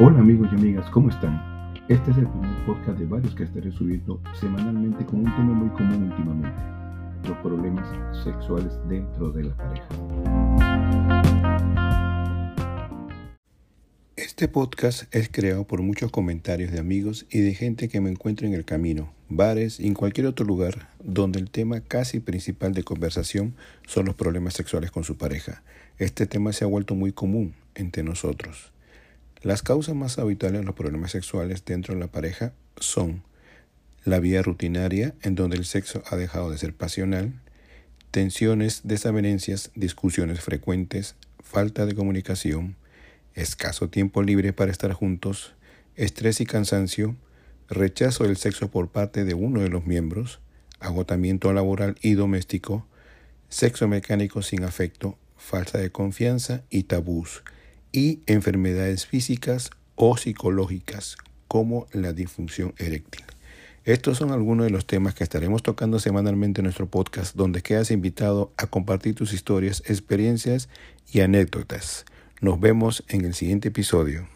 Hola amigos y amigas, ¿cómo están? Este es el primer podcast de varios que estaré subiendo semanalmente con un tema muy común últimamente, los problemas sexuales dentro de la pareja. Este podcast es creado por muchos comentarios de amigos y de gente que me encuentro en el camino, bares y en cualquier otro lugar donde el tema casi principal de conversación son los problemas sexuales con su pareja. Este tema se ha vuelto muy común entre nosotros. Las causas más habituales de los problemas sexuales dentro de la pareja son la vía rutinaria, en donde el sexo ha dejado de ser pasional, tensiones, desavenencias, discusiones frecuentes, falta de comunicación, escaso tiempo libre para estar juntos, estrés y cansancio, rechazo del sexo por parte de uno de los miembros, agotamiento laboral y doméstico, sexo mecánico sin afecto, falta de confianza y tabús y enfermedades físicas o psicológicas como la disfunción eréctil. Estos son algunos de los temas que estaremos tocando semanalmente en nuestro podcast, donde quedas invitado a compartir tus historias, experiencias y anécdotas. Nos vemos en el siguiente episodio.